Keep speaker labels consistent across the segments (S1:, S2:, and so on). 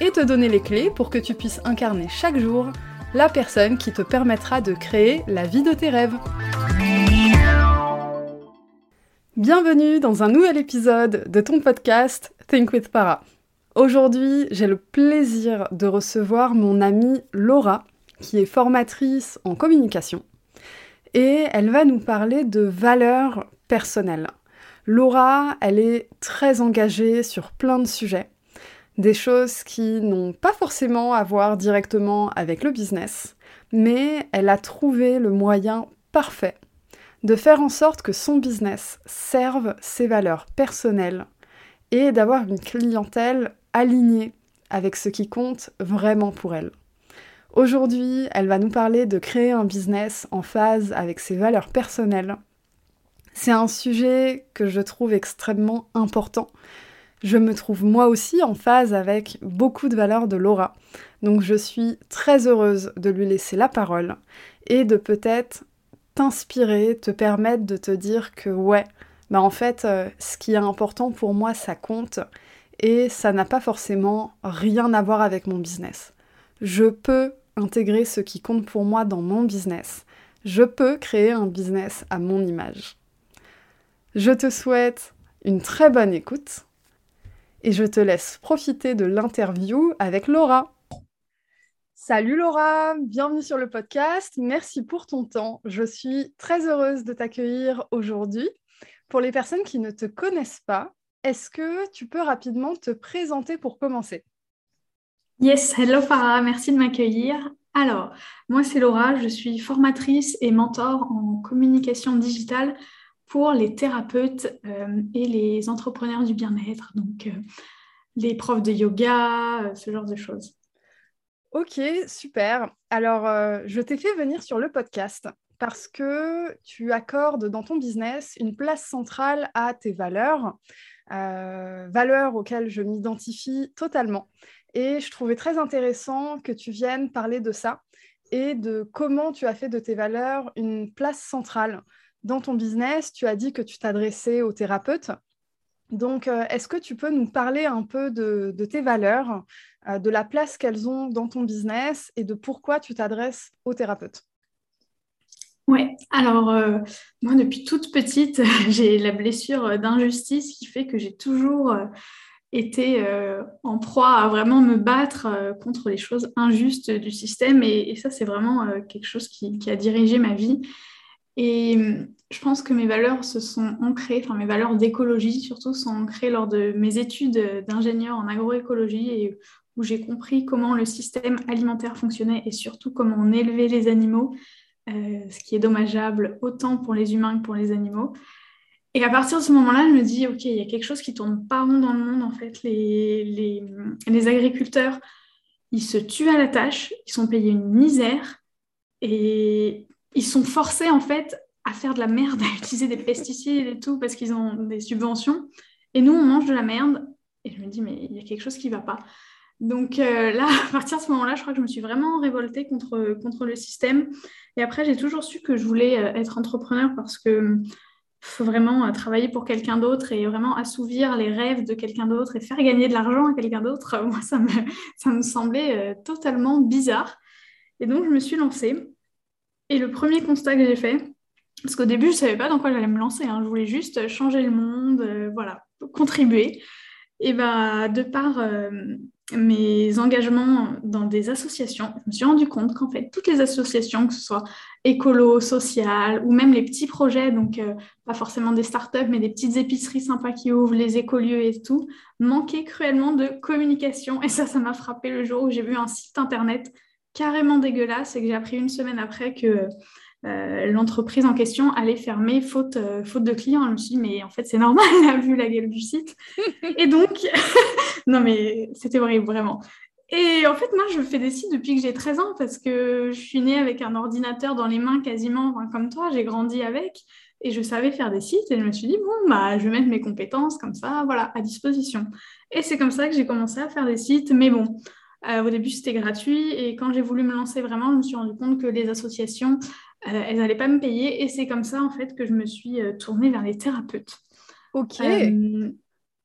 S1: et te donner les clés pour que tu puisses incarner chaque jour la personne qui te permettra de créer la vie de tes rêves. Bienvenue dans un nouvel épisode de ton podcast Think with Para. Aujourd'hui, j'ai le plaisir de recevoir mon amie Laura, qui est formatrice en communication, et elle va nous parler de valeurs personnelles. Laura, elle est très engagée sur plein de sujets des choses qui n'ont pas forcément à voir directement avec le business, mais elle a trouvé le moyen parfait de faire en sorte que son business serve ses valeurs personnelles et d'avoir une clientèle alignée avec ce qui compte vraiment pour elle. Aujourd'hui, elle va nous parler de créer un business en phase avec ses valeurs personnelles. C'est un sujet que je trouve extrêmement important je me trouve moi aussi en phase avec beaucoup de valeurs de Laura. Donc je suis très heureuse de lui laisser la parole et de peut-être t'inspirer, te permettre de te dire que ouais, bah en fait, euh, ce qui est important pour moi, ça compte et ça n'a pas forcément rien à voir avec mon business. Je peux intégrer ce qui compte pour moi dans mon business. Je peux créer un business à mon image. Je te souhaite une très bonne écoute et je te laisse profiter de l'interview avec Laura. Salut Laura, bienvenue sur le podcast. Merci pour ton temps. Je suis très heureuse de t'accueillir aujourd'hui. Pour les personnes qui ne te connaissent pas, est-ce que tu peux rapidement te présenter pour commencer?
S2: Yes, hello Farah, merci de m'accueillir. Alors, moi c'est Laura, je suis formatrice et mentor en communication digitale pour les thérapeutes euh, et les entrepreneurs du bien-être, donc euh, les profs de yoga, euh, ce genre de choses.
S1: Ok, super. Alors, je t'ai fait venir sur le podcast parce que tu accordes dans ton business une place centrale à tes valeurs, valeurs auxquelles je m'identifie totalement. Et je trouvais très intéressant que tu viennes parler de ça et de comment tu as fait de tes valeurs une place centrale dans ton business, tu as dit que tu t'adressais aux thérapeutes. Donc, euh, est-ce que tu peux nous parler un peu de, tes valeurs, euh, de la place qu'elles ont dans ton business et de pourquoi tu t'adresses aux thérapeutes?
S2: Oui, alors euh, moi depuis toute petite, j'ai la blessure d'injustice qui fait que j'ai toujours été en proie à vraiment me battre contre les choses injustes du système. Et, ça c'est vraiment quelque chose qui, a dirigé ma vie et hum, je pense que mes valeurs se sont ancrées, enfin mes valeurs d'écologie surtout, sont ancrées lors de mes études d'ingénieur en agroécologie et où j'ai compris comment le système alimentaire fonctionnait et surtout comment on élevait les animaux, euh, ce qui est dommageable autant pour les humains que pour les animaux. Et à partir de ce moment-là, je me dis, OK, il y a quelque chose qui tourne pas rond dans le monde. En fait, les, les agriculteurs, ils se tuent à la tâche, ils sont payés une misère. Et ils sont forcés en fait à faire de la merde, à utiliser des pesticides et tout parce qu'ils ont des subventions. Et nous, on mange de la merde. Et je me dis, mais il y a quelque chose qui ne va pas. Donc euh, là, à partir de ce moment-là, je crois que je me suis vraiment révoltée contre, contre le système. Et après, j'ai toujours su que je voulais euh, être entrepreneur parce que faut vraiment euh, travailler pour quelqu'un d'autre et vraiment assouvir les rêves de quelqu'un d'autre et faire gagner de l'argent à quelqu'un d'autre. Moi, ça me, ça me semblait totalement bizarre. Et donc, je me suis lancée. Et le premier constat que j'ai fait, parce qu'au début, je ne savais pas dans quoi j'allais me lancer, hein. je voulais juste changer le monde, euh, voilà, contribuer. Et bah, de par euh, mes engagements dans des associations, je me suis rendu compte qu'en fait, toutes les associations, que ce soit écolo, social, ou même les petits projets, donc euh, pas forcément des startups, mais des petites épiceries sympas qui ouvrent, les écolieux et tout, manquaient cruellement de communication. Et ça, ça m'a frappé le jour où j'ai vu un site internet carrément dégueulasse et que j'ai appris une semaine après que euh, l'entreprise en question allait fermer faute, euh, faute de clients. Je me suis dit, mais en fait, c'est normal, vu la gueule du site. et donc, non, mais c'était horrible, vraiment. Et en fait, moi, je fais des sites depuis que j'ai 13 ans parce que je suis née avec un ordinateur dans les mains quasiment, comme toi, j'ai grandi avec et je savais faire des sites et je me suis dit, bon, bah, je vais mettre mes compétences comme ça, voilà, à disposition. Et c'est comme ça que j'ai commencé à faire des sites, mais bon, euh, au début, c'était gratuit et quand j'ai voulu me lancer vraiment, je me suis rendu compte que les associations, euh, elles n'allaient pas me payer et c'est comme ça, en fait, que je me suis euh, tournée vers les thérapeutes.
S1: Ok.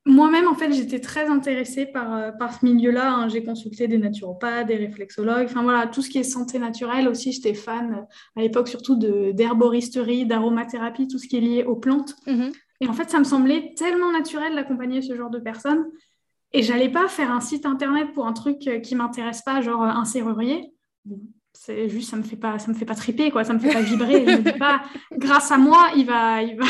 S2: Moi-même, en fait, j'étais très intéressée par, par ce milieu-là. Hein. J'ai consulté des naturopathes, des réflexologues, enfin voilà, tout ce qui est santé naturelle aussi. J'étais fan à l'époque surtout d'herboristerie, d'aromathérapie, tout ce qui est lié aux plantes. Mm-hmm. Et en fait, ça me semblait tellement naturel d'accompagner ce genre de personnes. Et j'allais pas faire un site internet pour un truc euh, qui m'intéresse pas, genre un serrurier. C'est juste, ça me fait pas, ça me fait pas triper, quoi. Ça me fait pas vibrer. je me dis pas, grâce à moi, il va, il va,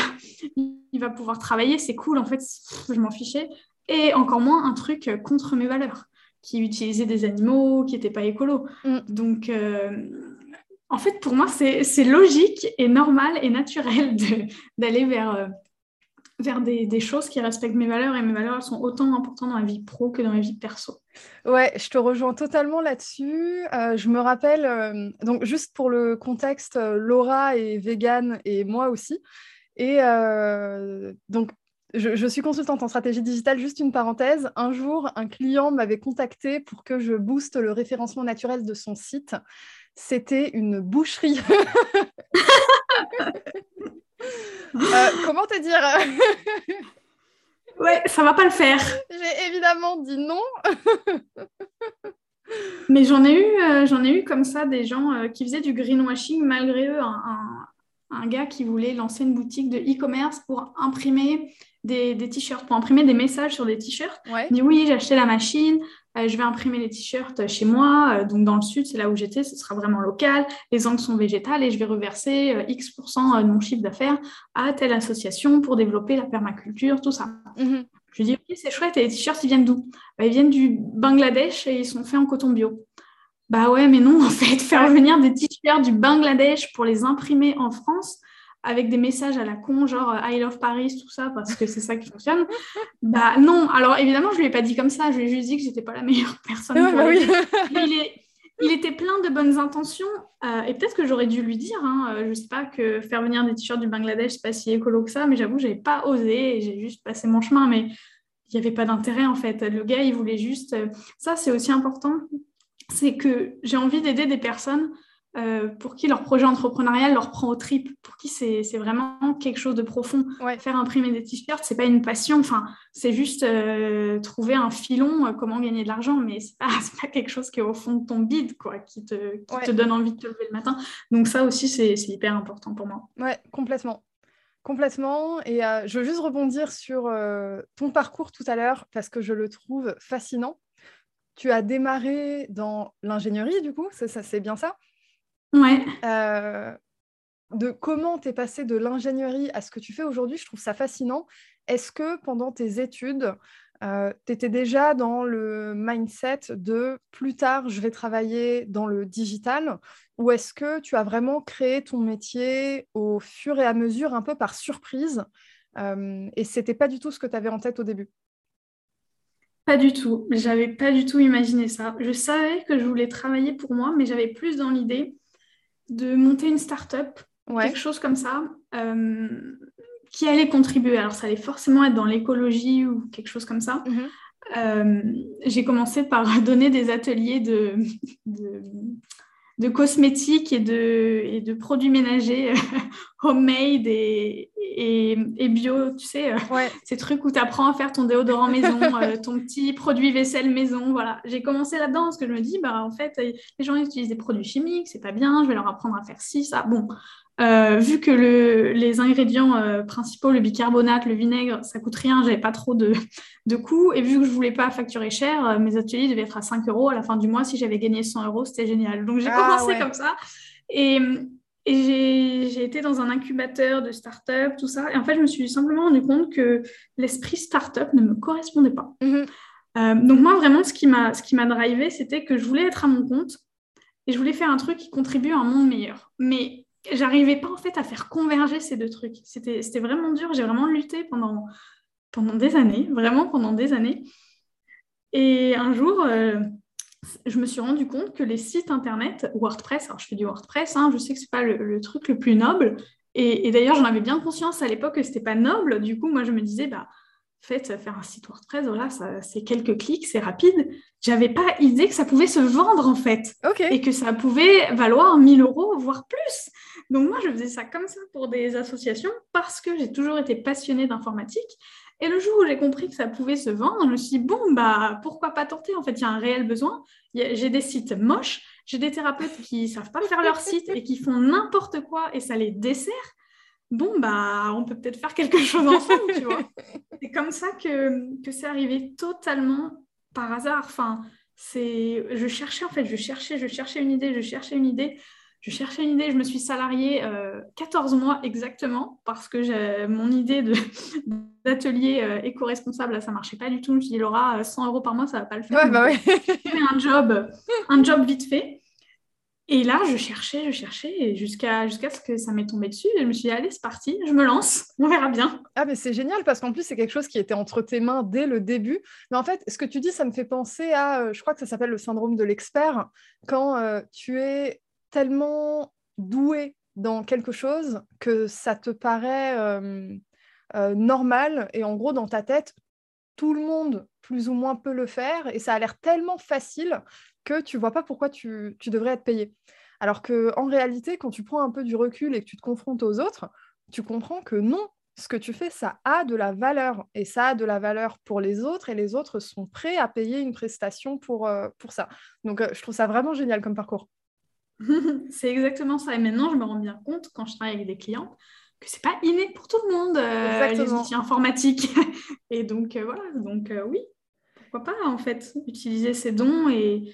S2: il va pouvoir travailler, c'est cool, en fait, je m'en fichais. Et encore moins un truc contre mes valeurs, qui utilisait des animaux, qui n'étaient pas écolo. Mm. Donc, euh, en fait, pour moi, c'est logique et normal et naturel d'aller vers, euh, vers des, choses qui respectent mes valeurs. Et mes valeurs, elles sont autant importantes dans la vie pro que dans la vie perso.
S1: Ouais, je te rejoins totalement là-dessus. Euh, je me rappelle, donc juste pour le contexte, Laura est végane et moi aussi. Et euh, donc, je, suis consultante en stratégie digitale, juste une parenthèse. Un jour, un client m'avait contacté pour que je booste le référencement naturel de son site. C'était une boucherie. Euh, comment te dire?
S2: Ouais, ça va pas le faire.
S1: J'ai évidemment dit non.
S2: Mais j'en ai eu, euh, j'en ai eu comme ça des gens qui faisaient du greenwashing malgré eux, un, un gars qui voulait lancer une boutique de e-commerce pour imprimer des, t-shirts, pour imprimer des messages sur des t-shirts. Il dit oui, j'ai acheté la machine, euh, je vais imprimer les t-shirts chez moi, euh, donc dans le sud, c'est là où j'étais, ce sera vraiment local, les angles sont végétales et je vais reverser euh, X% de mon chiffre d'affaires à telle association pour développer la permaculture, tout ça. Mhm. Je lui dis, oui, c'est chouette, et les t-shirts, ils viennent d'où? Bah, Ils viennent du Bangladesh et ils sont faits en coton bio. Bah ouais, mais non, en fait, faire venir des t-shirts du Bangladesh pour les imprimer en France avec des messages à la con, genre euh, I love Paris, tout ça, parce que c'est ça qui fonctionne. Bah non, alors évidemment, je lui ai pas dit comme ça, je lui ai juste dit que j'étais pas la meilleure personne. Bah il, était plein de bonnes intentions, euh, et peut-être que j'aurais dû lui dire, hein, euh, je sais pas, que faire venir des t-shirts du Bangladesh, c'est pas si écolo que ça, mais j'avoue, j'avais pas osé, j'ai juste passé mon chemin, mais il n'y avait pas d'intérêt en fait. Le gars, il voulait juste. Ça, c'est aussi important c'est que j'ai envie d'aider des personnes euh, pour qui leur projet entrepreneurial leur prend au trip, pour qui c'est vraiment quelque chose de profond. Faire imprimer des t-shirts, c'est pas une passion, enfin, c'est juste euh, trouver un filon, euh, comment gagner de l'argent, mais c'est pas, pas quelque chose qui est au fond de ton bide, quoi, qui, te, te donne envie de te lever le matin. Donc ça aussi, c'est hyper important pour moi.
S1: Ouais, complètement. Complètement. Et je veux juste rebondir sur ton parcours tout à l'heure parce que je le trouve fascinant tu as démarré dans l'ingénierie, du coup, ça, c'est bien ça
S2: Ouais.
S1: Euh, de comment tu es passé de l'ingénierie à ce que tu fais aujourd'hui, je trouve ça fascinant. Est-ce que pendant tes études, euh, tu étais déjà dans le mindset de plus tard, je vais travailler dans le digital Ou est-ce que tu as vraiment créé ton métier au fur et à mesure, un peu par surprise euh, Et c'était pas du tout ce que tu avais en tête au début?
S2: Pas du tout. J'avais pas du tout imaginé ça. Je savais que je voulais travailler pour moi, mais j'avais plus dans l'idée de monter une start-up, quelque chose comme ça, euh, qui allait contribuer. Alors, ça allait forcément être dans l'écologie ou quelque chose comme ça. Mhm. Euh, j'ai commencé par donner des ateliers de, de cosmétiques et de, et de produits ménagers homemade et, et, bio, tu sais, euh, ces trucs où tu apprends à faire ton déodorant maison, euh, ton petit produit vaisselle maison. Voilà, j'ai commencé là-dedans parce que je me dis, bah, en fait, les gens utilisent des produits chimiques, c'est pas bien, je vais leur apprendre à faire ci, ça. Bon, euh, vu que le, les ingrédients euh, principaux, le bicarbonate, le vinaigre, ça coûte rien, j'avais pas trop de, de coûts. Et vu que je voulais pas facturer cher, euh, mes ateliers devaient être à 5 euros à la fin du mois. Si j'avais gagné 100 euros, c'était génial. Donc j'ai ah, commencé comme ça. Et, et j'ai été dans un incubateur de start-up, tout ça. Et en fait, je me suis simplement rendu compte que l'esprit start-up ne me correspondait pas. Mm-hmm. donc moi, vraiment, ce qui m'a drivé, c'était que je voulais être à mon compte et je voulais faire un truc qui contribue à un monde meilleur. Mais j'arrivais pas en fait à faire converger ces deux trucs. C'était vraiment dur. J'ai vraiment lutté pendant, pendant des années, vraiment pendant des années. Et un jour, euh, je me suis rendu compte que les sites internet, WordPress, alors je fais du WordPress, hein, je sais que ce n'est pas le, truc le plus noble, et, d'ailleurs j'en avais bien conscience à l'époque que ce n'était pas noble, du coup moi je me disais, bah, fait, faire un site WordPress, voilà, c'est quelques clics, c'est rapide. J'avais pas idée que ça pouvait se vendre en fait, et que ça pouvait valoir 1000 euros, voire plus. Donc moi je faisais ça comme ça pour des associations parce que j'ai toujours été passionnée d'informatique et le jour où j'ai compris que ça pouvait se vendre, je me suis dit, bon, bah, pourquoi pas tenter? En fait, il y a un réel besoin. J'ai des sites moches, j'ai des thérapeutes qui ne savent pas faire leur site et qui font n'importe quoi et ça les dessert. Bon, bah, on peut peut-être faire quelque chose ensemble, tu vois. C'est comme ça que, que c'est arrivé totalement par hasard. Enfin, c'est, je cherchais, en fait, je cherchais, je cherchais une idée, je cherchais une idée je cherchais une idée, je me suis salariée 14 euh, mois exactement parce que mon idée d'atelier euh, éco-responsable, ça ne marchait pas du tout. Je me suis dit, Laura, 100 euh, euros par mois, ça ne va pas le faire.
S1: Ouais, bah
S2: un job, un job vite fait. Et là, je cherchais, je cherchais, jusqu'à jusqu'à ce que ça m'ait tombé dessus. Et je me suis dit, allez, c'est parti, je me lance, on verra bien.
S1: Ah, mais c'est génial parce qu'en plus, c'est quelque chose qui était entre tes mains dès le début. Mais en fait, ce que tu dis, ça me fait penser à, je crois que ça s'appelle le syndrome de l'expert, quand tu es tellement doué dans quelque chose que ça te paraît euh, euh, normal et en gros dans ta tête tout le monde plus ou moins peut le faire et ça a l'air tellement facile que tu vois pas pourquoi tu, devrais être payé. Alors que en réalité, quand tu prends un peu du recul et que tu te confrontes aux autres, tu comprends que non, ce que tu fais, ça a de la valeur et ça a de la valeur pour les autres et les autres sont prêts à payer une prestation pour, euh, pour ça. Donc, je trouve ça vraiment génial comme parcours.
S2: c'est exactement ça. Et maintenant, je me rends bien compte quand je travaille avec des clients que c'est pas inné pour tout le monde euh, les outils informatiques. et donc euh, voilà, donc euh, oui, pourquoi pas en fait utiliser ces dons et,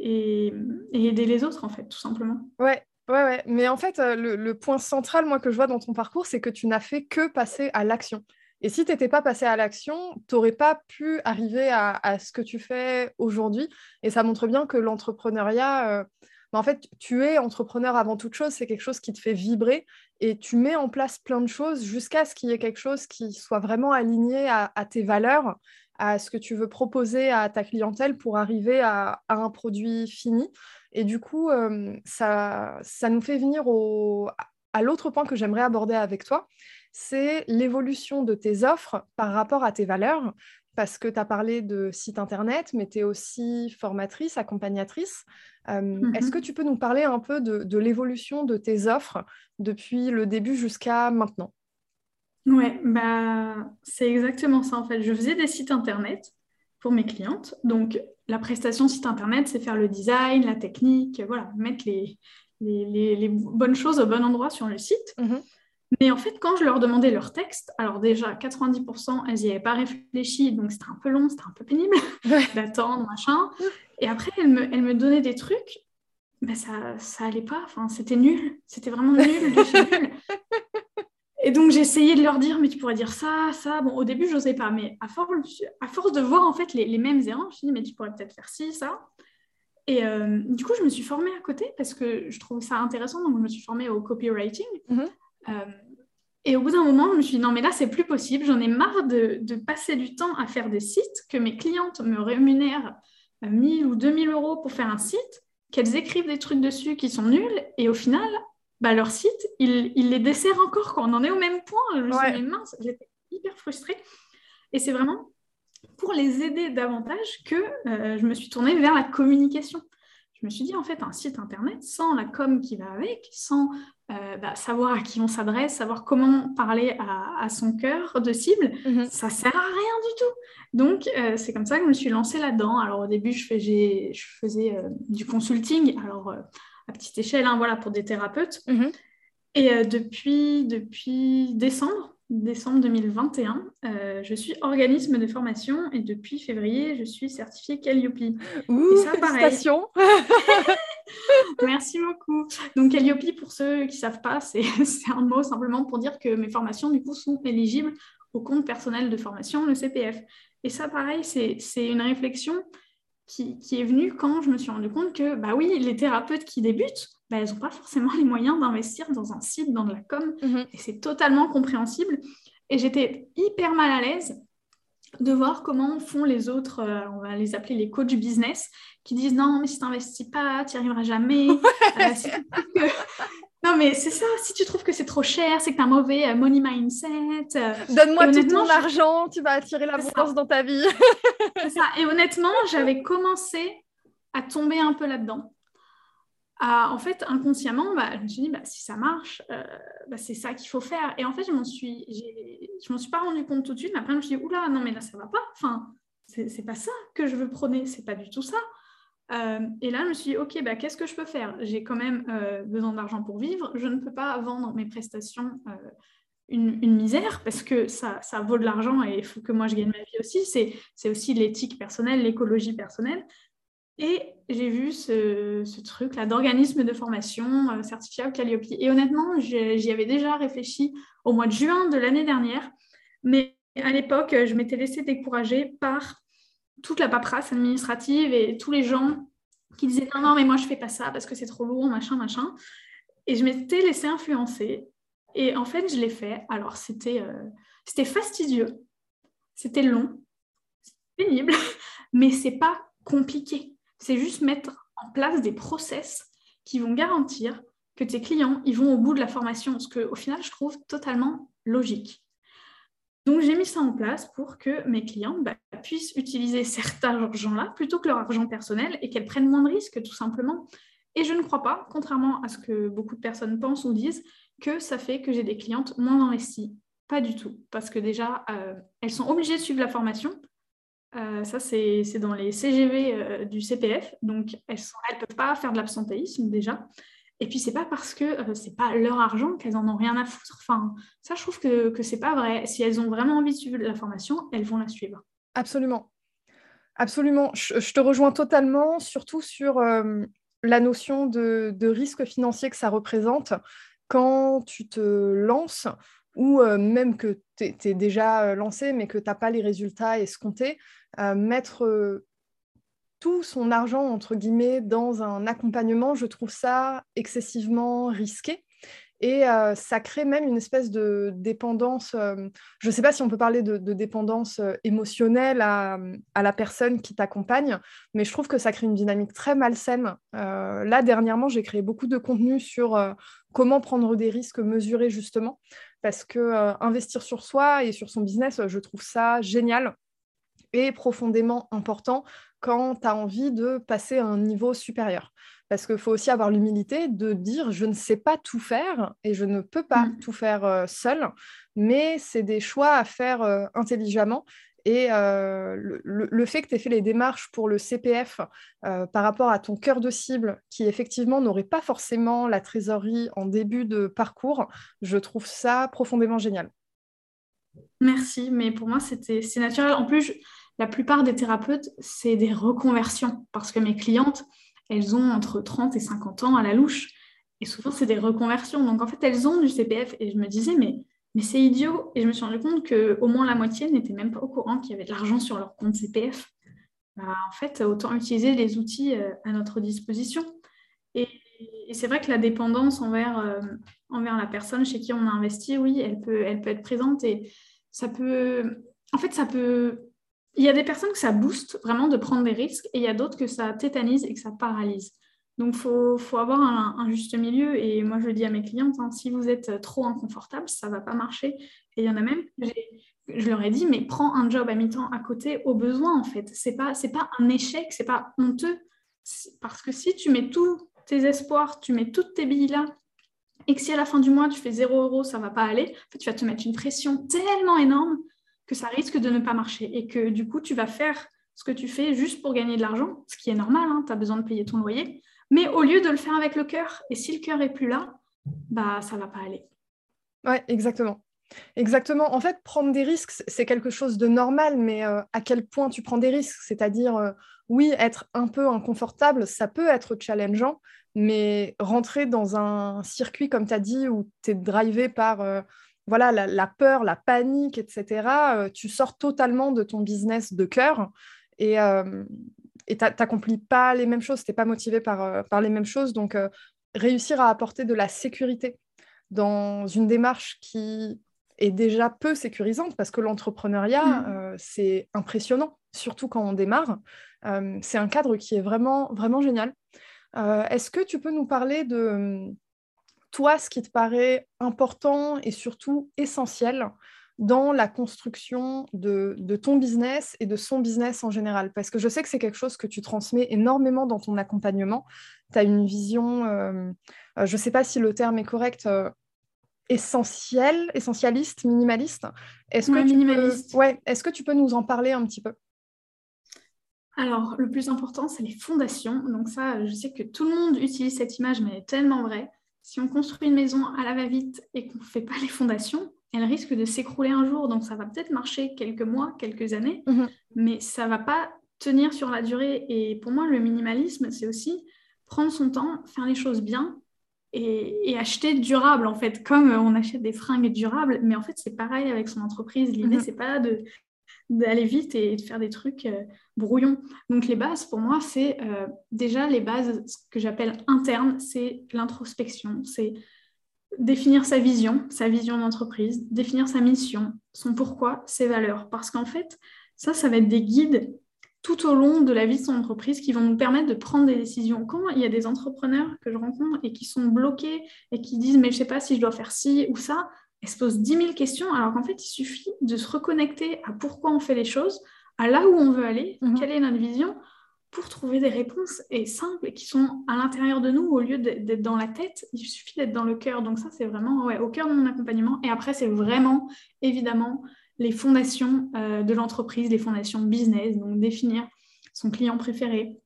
S2: et, aider les autres en fait, tout simplement.
S1: Ouais. Ouais, ouais, mais en fait, le, point central, moi, que je vois dans ton parcours, c'est que tu n'as fait que passer à l'action. Et si tu n'étais pas passé à l'action, tu n'aurais pas pu arriver à, à, ce que tu fais aujourd'hui. Et ça montre bien que l'entrepreneuriat, en fait, tu es entrepreneur avant toute chose, c'est quelque chose qui te fait vibrer et tu mets en place plein de choses jusqu'à ce qu'il y ait quelque chose qui soit vraiment aligné à, tes valeurs, à ce que tu veux proposer à ta clientèle pour arriver à, un produit fini. Et du coup, euh, ça, ça nous fait venir à l'autre point que j'aimerais aborder avec toi, c'est l'évolution de tes offres par rapport à tes valeurs parce que tu as parlé de site internet, mais tu es aussi formatrice, accompagnatrice. Euh, mhm. Est-ce que tu peux nous parler un peu de, l'évolution de tes offres depuis le début jusqu'à maintenant?
S2: Oui, bah, c'est exactement ça en fait. Je faisais des sites internet pour mes clientes. Donc, la prestation site internet, c'est faire le design, la technique, voilà, mettre les, les, bonnes choses au bon endroit sur le site. Mhm. Mais en fait, quand je leur demandais leur texte, alors déjà, 90%, elles n'y avaient pas réfléchi, donc c'était un peu long, c'était un peu pénible d'attendre, machin. Et après, elles me, elles me donnaient des trucs, mais ça, ça allait pas, enfin, c'était nul, c'était vraiment nul, nul. Et donc, j'ai essayé de leur dire, mais tu pourrais dire ça, ça. Bon, au début, je n'osais pas, mais à force, à force de voir en fait les, les mêmes erreurs, je me suis dit, mais tu pourrais peut-être faire ci, ça. Et euh, du coup, je me suis formée à côté parce que je trouvais ça intéressant, donc je me suis formée au copywriting. Mm-hmm. Euh, et au bout d'un moment, je me suis dit, non, mais là, c'est plus possible. J'en ai marre de, passer du temps à faire des sites, que mes clientes me rémunèrent 1000 ou 2000 euros pour faire un site, qu'elles écrivent des trucs dessus qui sont nuls, et au final, bah, leur site, il, les dessert encore. Quand on en est au même point, je me suis dit, mince, j'étais hyper frustrée. Et c'est vraiment pour les aider davantage que euh, je me suis tournée vers la communication. Je me suis dit, en fait, un site internet, sans la com qui va avec, sans euh, bah, savoir à qui on s'adresse, savoir comment parler à, son cœur de cible, mhm. ça sert à rien du tout. Donc, euh, c'est comme ça que je me suis lancée là-dedans. Alors, au début, je, je faisais euh, du consulting, alors à petite échelle, hein, voilà, pour des thérapeutes. Mhm. Et depuis, depuis décembre, décembre 2021, je suis organisme de formation et depuis février, je suis certifiée Calliope.
S1: Ouh, et ça, félicitations
S2: Merci beaucoup. Donc, Calliope, pour ceux qui ne savent pas, c'est un mot simplement pour dire que mes formations, du coup, sont éligibles au compte personnel de formation, le CPF. Et ça, pareil, c'est une réflexion qui, est venue quand je me suis rendu compte que, bah oui, les thérapeutes qui débutent, bah, elles n'ont pas forcément les moyens d'investir dans un site, dans de la com, mhm. et c'est totalement compréhensible. Et j'étais hyper mal à l'aise de voir comment font les autres, euh, on va les appeler les coachs business, qui disent non, mais si tu n'investis pas, tu n'y arriveras jamais. Euh, non, mais c'est ça, si tu trouves que c'est trop cher, c'est que tu as un mauvais euh, money mindset.
S1: Donne-moi tout ton argent, tu vas attirer l'abondance dans ta vie.
S2: c'est ça. Et honnêtement, j'avais commencé à tomber un peu là-dedans en fait, inconsciemment, bah, je me suis dit, bah, si ça marche, euh, bah, c'est ça qu'il faut faire. Et en fait, je m'en suis, je m'en suis pas rendu compte tout de suite. Mais après, je me suis dit, oula, non, mais là, ça va pas. Enfin, c'est pas ça que je veux prôner. C'est pas du tout ça. Euh, et là, je me suis dit, ok, bah, qu'est-ce que je peux faire? J'ai quand même euh, besoin d'argent pour vivre. Je ne peux pas vendre mes prestations une, une, misère parce que ça, ça vaut de l'argent et il faut que moi je gagne ma vie aussi. C'est aussi l'éthique personnelle, l'écologie personnelle. Et j'ai vu ce, truc-là d'organisme de formation euh, au Calliope. Et honnêtement, j'y avais déjà réfléchi au mois de juin de l'année dernière. Mais à l'époque, je m'étais laissée décourager par toute la paperasse administrative et tous les gens qui disaient non, non, mais moi je fais pas ça parce que c'est trop lourd, machin, machin. Et je m'étais laissée influencer. Et en fait, je l'ai fait. Alors, c'était euh, fastidieux, c'était long, pénible, mais c'est pas compliqué c'est juste mettre en place des process qui vont garantir que tes clients ils vont au bout de la formation, ce que au final je trouve totalement logique. Donc j'ai mis ça en place pour que mes clients bah, puissent utiliser cet argent-là plutôt que leur argent personnel et qu'elles prennent moins de risques tout simplement. Et je ne crois pas, contrairement à ce que beaucoup de personnes pensent ou disent, que ça fait que j'ai des clientes moins investies. Pas du tout, parce que déjà, euh, elles sont obligées de suivre la formation, euh, ça, c'est dans les CGV euh, du CPF. Donc, elles ne peuvent pas faire de l'absentéisme déjà. Et puis, c'est pas parce que euh, c'est pas leur argent qu'elles en ont rien à foutre. Enfin, ça, je trouve que, que c'est pas vrai. Si elles ont vraiment envie de suivre la formation, elles vont la suivre.
S1: Absolument. Absolument. Je, te rejoins totalement, surtout sur la notion de, risque financier que ça représente quand tu te lances ou même que tu es, déjà lancé mais que tu n'as pas les résultats escomptés, mettre tout son argent, entre guillemets, dans un accompagnement, je trouve ça excessivement risqué. Et ça crée même une espèce de dépendance, je ne sais pas si on peut parler de, dépendance émotionnelle à, la personne qui t'accompagne, mais je trouve que ça crée une dynamique très malsaine. là, dernièrement, j'ai créé beaucoup de contenu sur comment prendre des risques mesurés, justement, parce que investir sur soi et sur son business, je trouve ça génial et profondément important quand tu as envie de passer à un niveau supérieur. Parce qu'il faut aussi avoir l'humilité de dire je ne sais pas tout faire et je ne peux pas mmh. tout faire seul, mais c'est des choix à faire intelligemment. Et le, fait que tu aies fait les démarches pour le CPF par rapport à ton cœur de cible, qui effectivement n'aurait pas forcément la trésorerie en début de parcours, je trouve ça profondément génial.
S2: Merci, mais pour moi, c'est naturel. En plus, la plupart des thérapeutes, c'est des reconversions parce que mes clientes, elles ont entre 30 et 50 ans à la louche. Et souvent, c'est des reconversions. Donc, en fait, elles ont du CPF. Et je me disais, mais, c'est idiot. Et je me suis rendu compte qu'au moins la moitié n'était même pas au courant qu'il y avait de l'argent sur leur compte CPF. Bah, en fait, autant utiliser les outils euh, à notre disposition. Et, c'est vrai que la dépendance envers, euh, envers la personne chez qui on a investi, oui, elle peut, elle peut être présente. Et ça peut... En fait, ça peut il y a des personnes que ça booste vraiment de prendre des risques et il y a d'autres que ça tétanise et que ça paralyse. Donc, il faut, avoir un, juste milieu. Et moi, je dis à mes clientes, hein, si vous êtes trop inconfortable, ça ne va pas marcher. Et il y en a même, je leur ai dit, mais prends un job à mi-temps à côté au besoin, en fait. Ce n'est pas, pas un échec, ce n'est pas honteux. Parce que si tu mets tous tes espoirs, tu mets toutes tes billes là, et que si à la fin du mois, tu fais 0 euros, ça ne va pas aller, en fait, tu vas te mettre une pression tellement énorme que ça risque de ne pas marcher et que du coup, tu vas faire ce que tu fais juste pour gagner de l'argent, ce qui est normal, hein, tu as besoin de payer ton loyer, mais au lieu de le faire avec le cœur, et si le cœur est plus là, bah ça va pas aller.
S1: Ouais, exactement. Exactement. En fait, prendre des risques, c'est quelque chose de normal, mais euh, à quel point tu prends des risques? C'est-à-dire, euh, oui, être un peu inconfortable, ça peut être challengeant, mais rentrer dans un circuit, comme tu as dit, où tu es drivé par euh, voilà, la, peur, la panique, etc., euh, tu sors totalement de ton business de cœur et euh, tu n'accomplis pas les mêmes choses, tu n'es pas motivé par, euh, par, les mêmes choses. Donc, réussir à apporter de la sécurité dans une démarche qui est déjà peu sécurisante parce que l'entrepreneuriat, mmh. c'est impressionnant, surtout quand on démarre. c'est un cadre qui est vraiment, vraiment génial. Est-ce que tu peux nous parler de toi, ce qui te paraît important et surtout essentiel dans la construction de, ton business et de son business en général? Parce que je sais que c'est quelque chose que tu transmets énormément dans ton accompagnement. Tu as une vision, euh, euh, je ne sais pas si le terme est correct, euh, essentielle, essentialiste, minimaliste. Est-ce que,
S2: minimaliste.
S1: ouais, est que tu peux nous en parler un petit peu?
S2: Alors, le plus important, c'est les fondations. Donc ça, je sais que tout le monde utilise cette image, mais elle est tellement vraie. Si on construit une maison à la va-vite et qu'on ne fait pas les fondations, elle risque de s'écrouler un jour. Donc, ça va peut-être marcher quelques mois, quelques années, mhm. mais ça ne va pas tenir sur la durée. Et pour moi, le minimalisme, c'est aussi prendre son temps, faire les choses bien et, acheter durable, en fait, comme on achète des fringues durables. Mais en fait, c'est pareil avec son entreprise. L'idée, mhm. c'est pas de d'aller vite et de faire des trucs euh, brouillons. Donc les bases, pour moi, c'est euh, déjà les bases, ce que j'appelle internes, c'est l'introspection, c'est définir sa vision, sa vision d'entreprise, définir sa mission, son pourquoi, ses valeurs. Parce qu'en fait, ça, ça va être des guides tout au long de la vie de son entreprise qui vont nous permettre de prendre des décisions. Quand il y a des entrepreneurs que je rencontre et qui sont bloqués et qui disent mais je ne sais pas si je dois faire ci ou ça, elles se posent 10 000 questions alors qu'en fait il suffit de se reconnecter à pourquoi on fait les choses, à là où on veut aller, mhm. quelle est notre vision, pour trouver des réponses et simples qui sont à l'intérieur de nous au lieu d'être dans la tête, il suffit d'être dans le cœur. Donc ça, c'est vraiment au cœur de mon accompagnement. Et après, c'est vraiment, évidemment, les fondations euh, de l'entreprise, les fondations business, donc définir son client préféré,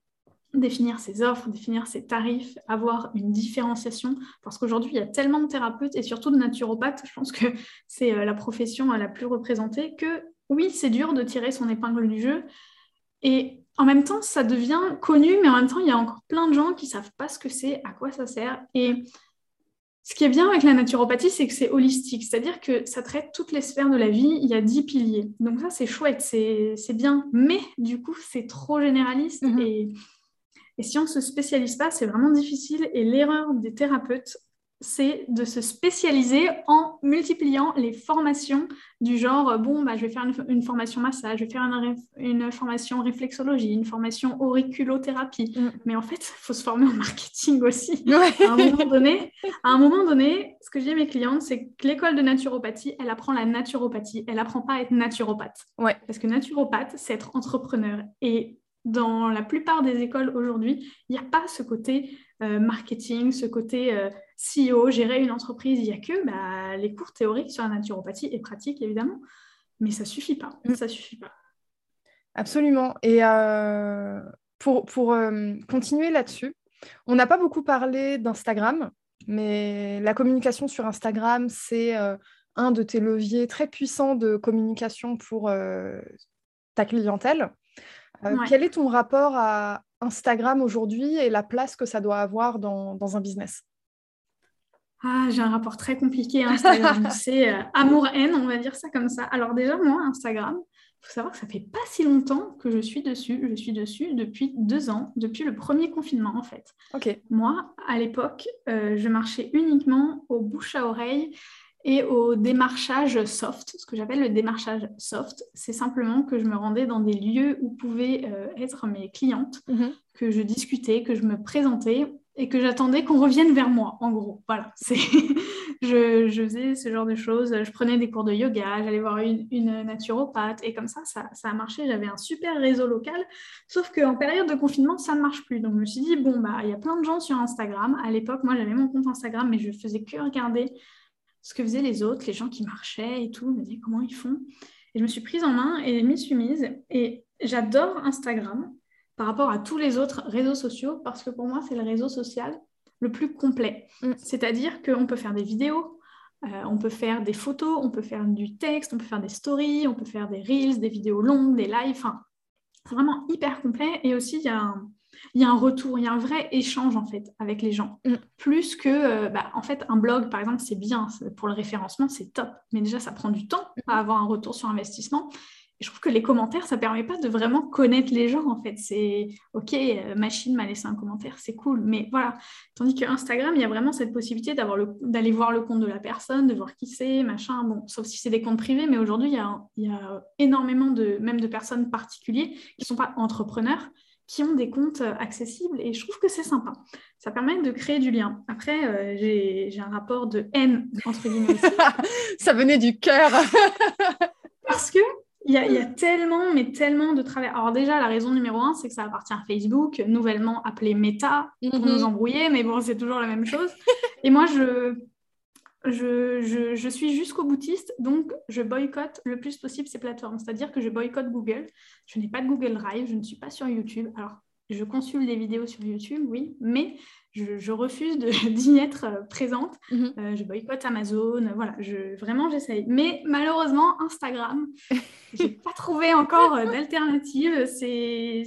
S2: définir ses offres, définir ses tarifs, avoir une différenciation, parce qu'aujourd'hui, il y a tellement de thérapeutes et surtout de naturopathes, je pense que c'est euh, la profession euh, la plus représentée, que oui, c'est dur de tirer son épingle du jeu. Et en même temps, ça devient connu, mais en même temps, il y a encore plein de gens qui ne savent pas ce que c'est, à quoi ça sert. Et ce qui est bien avec la naturopathie, c'est que c'est holistique, c'est-à-dire que ça traite toutes les sphères de la vie, il y a dix piliers. Donc ça, c'est chouette, c'est bien, mais du coup, c'est trop généraliste mhm. et, et si on ne se spécialise pas, c'est vraiment difficile. Et l'erreur des thérapeutes, c'est de se spécialiser en multipliant les formations du genre, euh, bon, bah, je vais faire une, formation massage, je vais faire une, formation réflexologie, une formation auriculothérapie. Mm. Mais en fait, il faut se former en marketing aussi. À, un moment donné, à un moment donné, ce que je dis à mes clientes, c'est que l'école de naturopathie, elle apprend la naturopathie, elle apprend pas à être naturopathe.
S1: Ouais.
S2: Parce que naturopathe, c'est être entrepreneur. Et dans la plupart des écoles aujourd'hui, il n'y a pas ce côté euh, marketing, ce côté euh, CEO, gérer une entreprise. Il n'y a que bah, les cours théoriques sur la naturopathie et pratiques, évidemment. Mais ça ne suffit pas. Mm. Ça suffit pas.
S1: Absolument. Et euh, pour, pour continuer là-dessus, on n'a pas beaucoup parlé d'Instagram, mais la communication sur Instagram, c'est un de tes leviers très puissants de communication pour ta clientèle. Euh, quel est ton rapport à Instagram aujourd'hui et la place que ça doit avoir dans, un business?
S2: Ah, j'ai un rapport très compliqué à Instagram. c'est euh, amour-haine, on va dire ça comme ça. Alors déjà, moi, Instagram, il faut savoir que ça fait pas si longtemps que je suis dessus. Je suis dessus depuis deux ans, depuis le premier confinement en fait.
S1: Ok.
S2: Moi, à l'époque, euh, je marchais uniquement au bouche à oreille et au démarchage soft. Ce que j'appelle le démarchage soft, c'est simplement que je me rendais dans des lieux où pouvaient euh, être mes clientes, mhm. que je discutais, que je me présentais et que j'attendais qu'on revienne vers moi, en gros. Voilà, c'est je, je, faisais ce genre de choses. Je prenais des cours de yoga, j'allais voir une, une, naturopathe et comme ça, ça, ça a marché. J'avais un super réseau local, sauf qu'en période de confinement, ça ne marche plus. Donc je me suis dit, bon, bah, il y a plein de gens sur Instagram. À l'époque, moi, j'avais mon compte Instagram, mais je faisais que regarder ce que faisaient les autres, les gens qui marchaient et tout, me disaient comment ils font. Et je me suis prise en main et m'y suis mise. Et j'adore Instagram par rapport à tous les autres réseaux sociaux parce que pour moi, c'est le réseau social le plus complet. Mm. C'est-à-dire qu'on peut faire des vidéos, euh, on peut faire des photos, on peut faire du texte, on peut faire des stories, on peut faire des reels, des vidéos longues, des lives. Enfin, c'est vraiment hyper complet. Et aussi, il y a un, il y a un retour, il y a un vrai échange en fait avec les gens. Mm. Plus que, euh, bah, en fait, un blog par exemple, c'est bien pour le référencement, c'est top. Mais déjà, ça prend du temps à avoir un retour sur investissement. je trouve que les commentaires, ça permet pas de vraiment connaître les gens, en fait. C'est OK, euh, machine m'a laissé un commentaire, c'est cool. Mais voilà. Tandis que Instagram, il y a vraiment cette possibilité d'aller voir le compte de la personne, de voir qui c'est, machin. Bon, sauf si c'est des comptes privés, mais aujourd'hui, il y a, il y a énormément de, même de personnes particulières qui ne sont pas entrepreneurs, qui ont des comptes euh, accessibles et je trouve que c'est sympa. Ça permet de créer du lien. Après, euh, j'ai un rapport de haine, entre guillemets.
S1: Ça venait du cœur.
S2: Parce que il y, a, tellement, mais tellement de travail. Alors déjà, la raison numéro un, c'est que ça appartient à Facebook, nouvellement appelé Meta, pour nous mhm. embrouiller, mais bon, c'est toujours la même chose. Et moi, je, je, je, suis jusqu'au boutiste, donc je boycotte le plus possible ces plateformes. C'est-à-dire que je boycotte Google. Je n'ai pas de Google Drive, je ne suis pas sur YouTube. Alors, je consulte des vidéos sur YouTube, oui, mais je, refuse d'y être euh, présente. Mhm. Euh, je boycotte Amazon, voilà, je, vraiment j'essaye. Mais malheureusement, Instagram, j'ai pas trouvé encore euh, d'alternative. C'est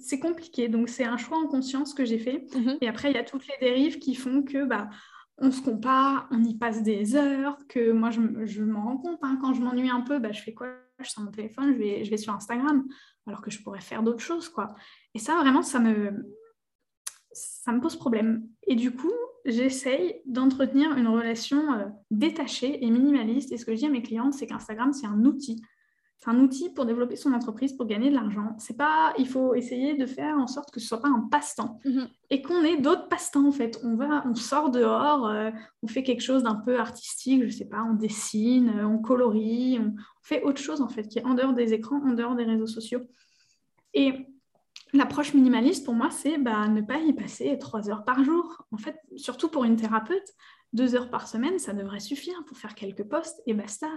S2: c'est compliqué. Donc, c'est un choix en conscience que j'ai fait. Mhm. Et après, il y a toutes les dérives qui font que bah, on se compare, on y passe des heures, que moi je, m'en rends compte, hein. quand je m'ennuie un peu, bah, je fais quoi? Je sors mon téléphone, je vais, je vais sur Instagram, alors que je pourrais faire d'autres choses. quoi. Et ça, vraiment, ça me, ça me pose problème. Et du coup, j'essaye d'entretenir une relation euh, détachée et minimaliste. Et ce que je dis à mes clientes, c'est qu'Instagram, c'est un outil. C'est un outil pour développer son entreprise, pour gagner de l'argent. C'est pas, il faut essayer de faire en sorte que ce soit pas un passe-temps mhm. et qu'on ait d'autres passe-temps en fait. On va, on sort dehors, euh, on fait quelque chose d'un peu artistique, je sais pas, on dessine, euh, on colorie, on fait autre chose en fait qui est en dehors des écrans, en dehors des réseaux sociaux. Et l'approche minimaliste pour moi, c'est bah, ne pas y passer trois heures par jour. En fait, surtout pour une thérapeute, deux heures par semaine, ça devrait suffire pour faire quelques postes et basta.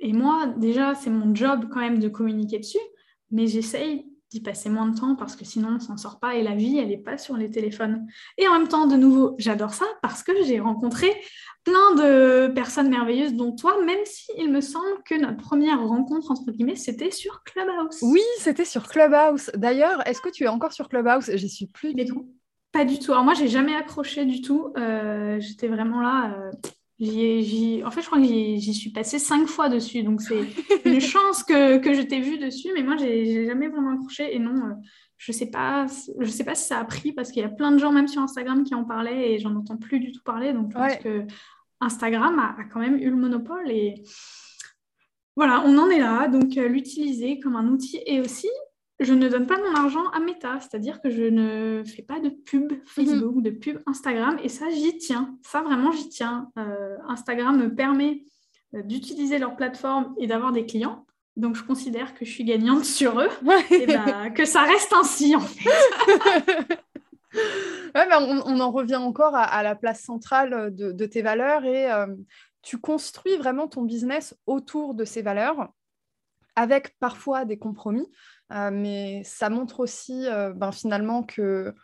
S2: Et moi, déjà, c'est mon job quand même de communiquer dessus, mais j'essaye d'y passer moins de temps parce que sinon, on s'en sort pas et la vie, elle n'est pas sur les téléphones. Et en même temps, de nouveau, j'adore ça parce que j'ai rencontré plein de personnes merveilleuses, dont toi, même s'il me semble que notre première rencontre, entre guillemets, c'était sur Clubhouse.
S1: Oui, c'était sur Clubhouse. D'ailleurs, est-ce que tu es encore sur Clubhouse? J'y suis plus du tout.
S2: Pas du tout. Alors moi, j'ai jamais accroché du tout. Euh, j'étais vraiment là. Euh, en fait, je crois que j'y suis passée cinq fois dessus. Donc, c'est une chance que, que je t'ai vue dessus. Mais moi, j'ai jamais vraiment accroché. Et non, euh, je sais pas, je sais pas si ça a pris parce qu'il y a plein de gens, même sur Instagram, qui en parlaient et j'en entends plus du tout parler. Donc, je pense que Instagram a, quand même eu le monopole. Et voilà, on en est là. Donc, euh, l'utiliser comme un outil. Et aussi, je ne donne pas mon argent à Meta, c'est-à-dire que je ne fais pas de pub Facebook, de pub Instagram, et ça, j'y tiens. Ça, vraiment, j'y tiens. Euh, Instagram me permet euh, d'utiliser leur plateforme et d'avoir des clients. Donc, je considère que je suis gagnante sur eux et bah, que ça reste ainsi, en fait.
S1: on, en revient encore à, la place centrale de, tes valeurs et euh, tu construis vraiment ton business autour de ces valeurs avec parfois des compromis. Euh, mais ça montre aussi euh, ben, finalement que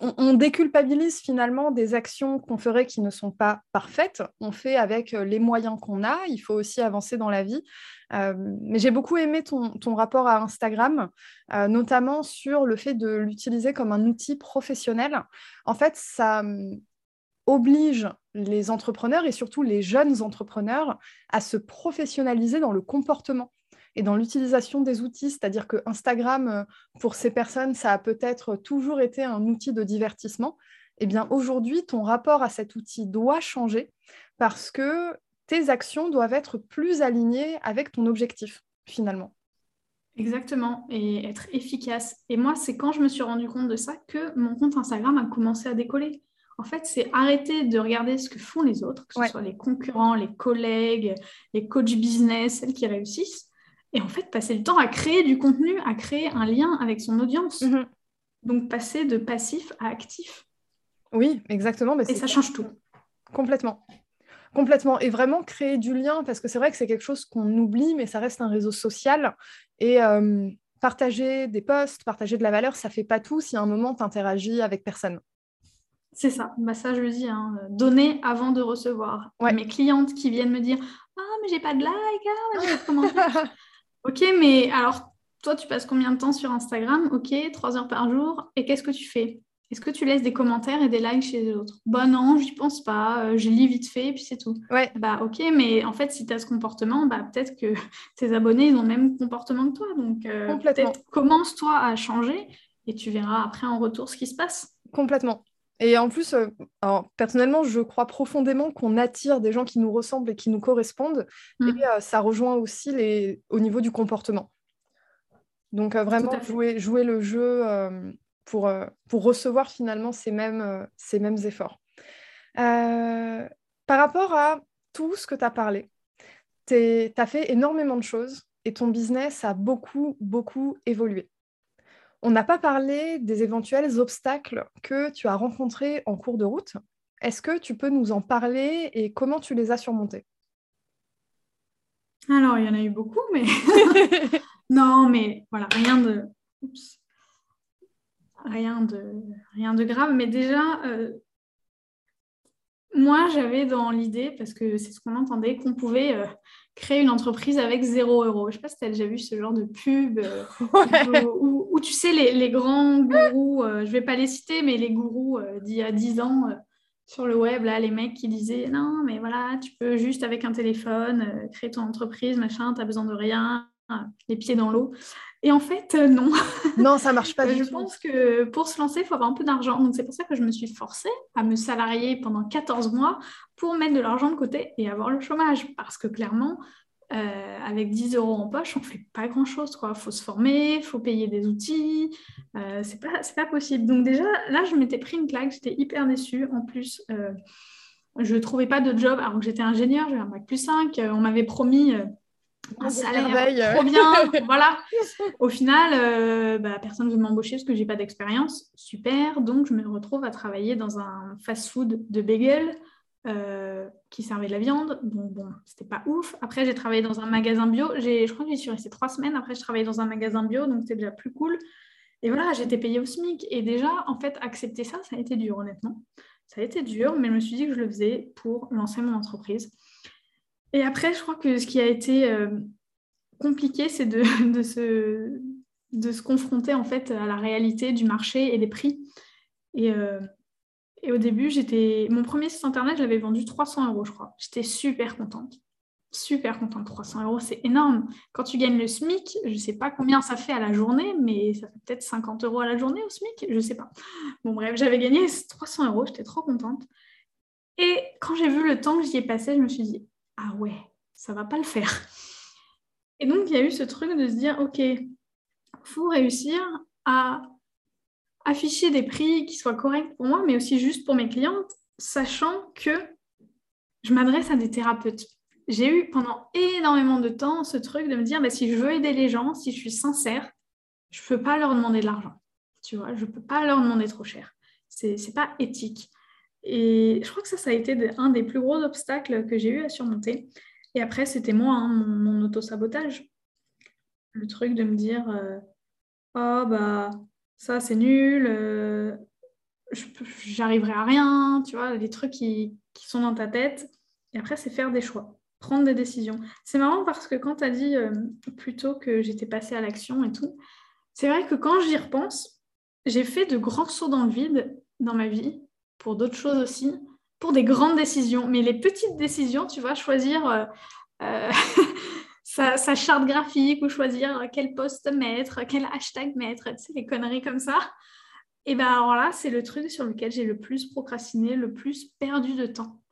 S1: on, déculpabilise finalement des actions qu'on ferait qui ne sont pas parfaites. On fait avec euh, les moyens qu'on a. Il faut aussi avancer dans la vie. mais j'ai beaucoup aimé ton, rapport à Instagram, notamment sur le fait de l'utiliser comme un outil professionnel. En fait, ça hum, oblige les entrepreneurs et surtout les jeunes entrepreneurs à se professionnaliser dans le comportement et dans l'utilisation des outils, c'est-à-dire que Instagram, euh, pour ces personnes, ça a peut-être toujours été un outil de divertissement. Eh bien, aujourd'hui, ton rapport à cet outil doit changer parce que tes actions doivent être plus alignées avec ton objectif, finalement.
S2: Exactement, et être efficace. Et moi, c'est quand je me suis rendu compte de ça que mon compte Instagram a commencé à décoller. En fait, c'est arrêter de regarder ce que font les autres, que ce soit les concurrents, les collègues, les coachs business, celles qui réussissent, et en fait, passer le temps à créer du contenu, à créer un lien avec son audience. Mhm. Donc, passer de passif à actif.
S1: Oui, exactement.
S2: Et ça change tout.
S1: Complètement. Complètement. Et vraiment créer du lien, parce que c'est vrai que c'est quelque chose qu'on oublie, mais ça reste un réseau social. Et euh, partager des posts, partager de la valeur, ça fait pas tout si à un moment tu interagis avec personne.
S2: C'est ça. Bah ça, je le dis. Hein. Donner avant de recevoir. Mes clientes qui viennent me dire Ah, mais j'ai pas de like, ah, mais j'ai pas Ok, mais alors, toi, tu passes combien de temps sur Instagram? Ok, trois heures par jour. Et qu'est-ce que tu fais? Est-ce que tu laisses des commentaires et des likes chez les autres? Bah non, j'y pense pas, euh, je lis vite fait et puis c'est tout.
S1: Ouais.
S2: Bah ok, mais en fait, si tu as ce comportement, bah peut-être que tes abonnés ils ont le même comportement que toi. Donc euh, peut-être commence-toi à changer et tu verras après en retour ce qui se passe.
S1: Complètement. Et en plus, euh, personnellement, je crois profondément qu'on attire des gens qui nous ressemblent et qui nous correspondent. Et mm. ça rejoint aussi les... au niveau du comportement. Donc vraiment, jouer, jouer le jeu pour, euh, pour recevoir finalement ces mêmes, euh, ces mêmes efforts. Euh, par rapport à tout ce que tu as parlé, tu as fait énormément de choses et ton business a beaucoup, beaucoup évolué. On n'a pas parlé des éventuels obstacles que tu as rencontrés en cours de route. Est-ce que tu peux nous en parler et comment tu les as surmontés?
S2: Alors, il y en a eu beaucoup, mais non, mais voilà, rien de rien de, rien de grave. Mais déjà, euh, moi, j'avais dans l'idée, parce que c'est ce qu'on entendait, qu'on pouvait euh, créer une entreprise avec zéro euro. Je ne sais pas si tu as déjà vu ce genre de pub euh, où, tu sais, les, grands gourous, je ne vais pas les citer, mais les gourous d'il y a 10 ans sur le web, là, les mecs qui disaient non, mais voilà, tu peux juste avec un téléphone créer ton entreprise, machin, tu n'as besoin de rien, les pieds dans l'eau. Et en fait, euh, non.
S1: Non, ça marche pas
S2: du
S1: tout.
S2: Je pense que pour se lancer, il faut avoir un peu d'argent. Donc, c'est pour ça que je me suis forcée à me salarier pendant 14 mois pour mettre de l'argent de côté et avoir le chômage. Parce que clairement, euh, avec 10 euros en poche, on ne fait pas grand-chose. Il faut se former, il faut payer des outils. Euh, c'est pas, pas possible. Donc, déjà, là, je m'étais pris une claque. J'étais hyper déçue. En plus, euh, je ne trouvais pas de job alors que j'étais ingénieure. J'avais un bac plus 5. on m'avait promis un salaire trop bien, voilà. Au final, euh, bah, personne ne veut m'embaucher parce que j'ai pas d'expérience. Super, donc je me retrouve à travailler dans un fast-food de bagel euh, qui servait de la viande. Bon, bon, c'était pas ouf. Après, j'ai travaillé dans un magasin bio. Je crois que j'y suis restée trois semaines. Après, je travaillais dans un magasin bio, donc c'était déjà plus cool. Et voilà, j'étais payée au SMIC. Et déjà, en fait, accepter ça, ça a été dur, honnêtement. Ça a été dur, mais je me suis dit que je le faisais pour lancer mon entreprise. Et après, je crois que ce qui a été euh, compliqué, c'est de, de, se, de se confronter en fait à la réalité du marché et des prix. Et, euh, et au début, j'étais mon premier site internet, j'avais vendu 300 euros, je crois. J'étais super contente. Super contente. 300 euros, c'est énorme. Quand tu gagnes le SMIC, je ne sais pas combien ça fait à la journée, mais ça fait peut-être 50 euros à la journée au SMIC, je ne sais pas. Bon, bref, j'avais gagné 300 euros, j'étais trop contente. Et quand j'ai vu le temps que j'y ai passé, je me suis dit, ah ouais, ça va pas le faire. Et donc, il y a eu ce truc de se dire, OK, faut réussir à afficher des prix qui soient corrects pour moi, mais aussi juste pour mes clientes, sachant que je m'adresse à des thérapeutes. J'ai eu pendant énormément de temps ce truc de me dire, bah, si je veux aider les gens, si je suis sincère, je ne peux pas leur demander de l'argent. Tu vois, je ne peux pas leur demander trop cher. Ce n'est pas éthique. Et je crois que ça, ça a été un des plus gros obstacles que j'ai eu à surmonter. Et après, c'était moi, hein, mon, auto-sabotage. Le truc de me dire euh, Oh, bah, ça, c'est nul, euh, j'arriverai à rien, tu vois, les trucs qui, sont dans ta tête. Et après, c'est faire des choix, prendre des décisions. C'est marrant parce que quand tu as dit euh, plutôt que j'étais passée à l'action et tout, c'est vrai que quand j'y repense, j'ai fait de grands sauts dans le vide dans ma vie pour d'autres choses aussi, pour des grandes décisions. Mais les petites décisions, tu vois, choisir euh, euh, sa, charte graphique ou choisir quel post mettre, quel hashtag mettre, tu sais, les conneries comme ça. Et bien alors là, c'est le truc sur lequel j'ai le plus procrastiné, le plus perdu de temps.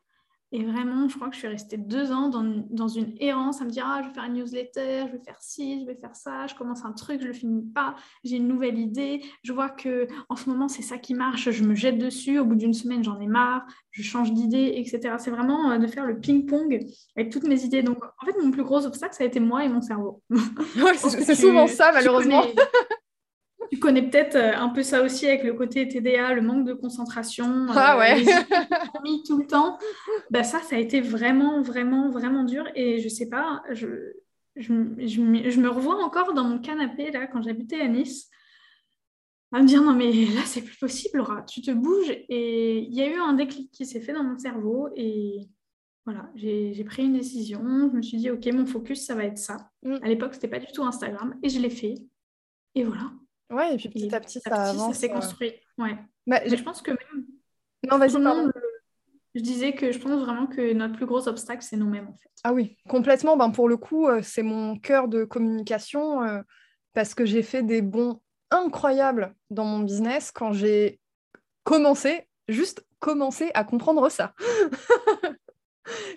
S2: Et vraiment, je crois que je suis restée deux ans dans, une errance à me dire Ah, je vais faire une newsletter, je vais faire ci, je vais faire ça, je commence un truc, je le finis pas, j'ai une nouvelle idée, je vois que en ce moment c'est ça qui marche, je me jette dessus, au bout d'une semaine j'en ai marre, je change d'idée, etc. C'est vraiment euh, de faire le ping-pong avec toutes mes idées. Donc en fait, mon plus gros obstacle, ça a été moi et mon cerveau.
S1: c'est souvent ça, malheureusement.
S2: Tu connais peut-être euh, un peu ça aussi avec le côté TDA, le manque de concentration,
S1: ah ouais.
S2: mis tout le temps. Bah ça, ça a été vraiment, vraiment, vraiment dur. Et je sais pas, je, je, je, me revois encore dans mon canapé là quand j'habitais à Nice à me dire non mais là c'est plus possible Laura, tu te bouges et il y a eu un déclic qui s'est fait dans mon cerveau et voilà, j'ai pris une décision, je me suis dit ok mon focus ça va être ça. Mm. À l'époque c'était pas du tout Instagram et je l'ai fait et voilà.
S1: Ouais, et puis petit à petit, ça avance.
S2: Ça s'est construit. Ouais. Bah, je pense que même. Non,
S1: vas-y, pardon.
S2: Je disais que je pense vraiment que notre plus gros obstacle, c'est nous-mêmes, en fait.
S1: Ah oui, complètement. Ben, pour le coup, c'est mon cœur de communication parce que j'ai fait des bons incroyables dans mon business quand j'ai commencé, juste commencé à comprendre ça.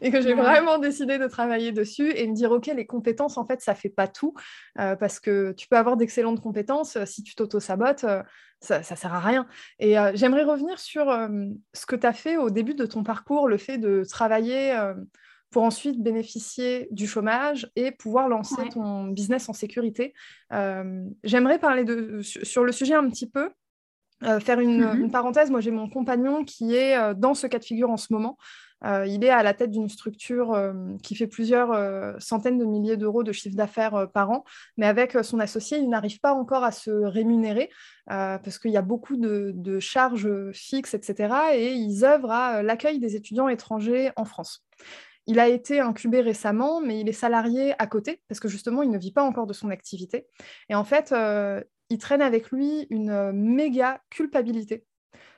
S1: et que j'ai vraiment décidé de travailler dessus et me dire ok les compétences en fait ça fait pas tout euh, parce que tu peux avoir d'excellentes compétences euh, si tu t'auto-sabotes euh, ça, ça sert à rien et j'aimerais revenir sur ce que tu as fait au début de ton parcours le fait de travailler pour ensuite bénéficier du chômage et pouvoir lancer ton business en sécurité. J'aimerais parler de, sur le sujet un petit peu. faire une, mm-hmm. une, parenthèse, moi j'ai mon compagnon qui est dans ce cas de figure en ce moment. Euh, il est à la tête d'une structure euh, qui fait plusieurs euh, centaines de milliers d'euros de chiffre d'affaires par an, mais avec son associé, il n'arrive pas encore à se rémunérer parce qu'il y a beaucoup de, charges fixes, etc. Et ils œuvrent à l'accueil des étudiants étrangers en France. Il a été incubé récemment, mais il est salarié à côté, parce que justement, il ne vit pas encore de son activité. Et en fait, il traîne avec lui une méga culpabilité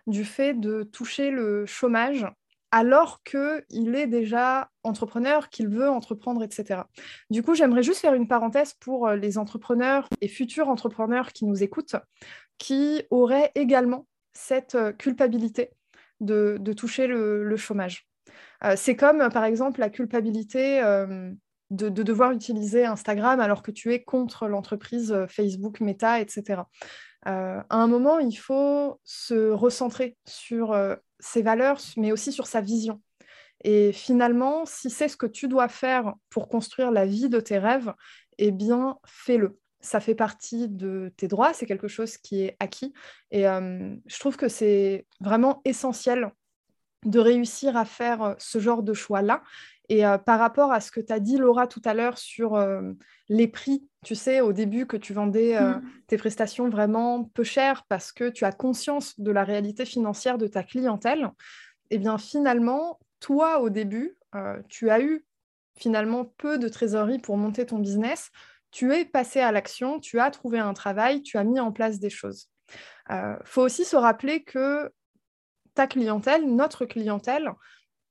S1: du fait de toucher le chômage alors qu'il est déjà entrepreneur, qu'il veut entreprendre, etc. Du coup, j'aimerais juste faire une parenthèse pour euh, les entrepreneurs et futurs entrepreneurs qui nous écoutent, qui auraient également cette euh, culpabilité de, toucher le, chômage. Euh, c'est comme, par exemple, la culpabilité de, devoir utiliser Instagram alors que tu es contre l'entreprise Facebook, Meta, etc. à un moment, il faut se recentrer sur ses valeurs, mais aussi sur sa vision. Et finalement, si c'est ce que tu dois faire pour construire la vie de tes rêves, eh bien, fais-le. Ça fait partie de tes droits, c'est quelque chose qui est acquis. Et euh, je trouve que c'est vraiment essentiel de réussir à faire ce genre de choix-là. Et euh, par rapport à ce que tu as dit, Laura, tout à l'heure sur euh, les prix, tu sais, au début que tu vendais euh, mm. tes prestations vraiment peu chères parce que tu as conscience de la réalité financière de ta clientèle, eh bien finalement, toi, au début, tu as eu finalement peu de trésorerie pour monter ton business. Tu es passé à l'action, tu as trouvé un travail, tu as mis en place des choses. Il faut aussi se rappeler que ta clientèle, notre clientèle,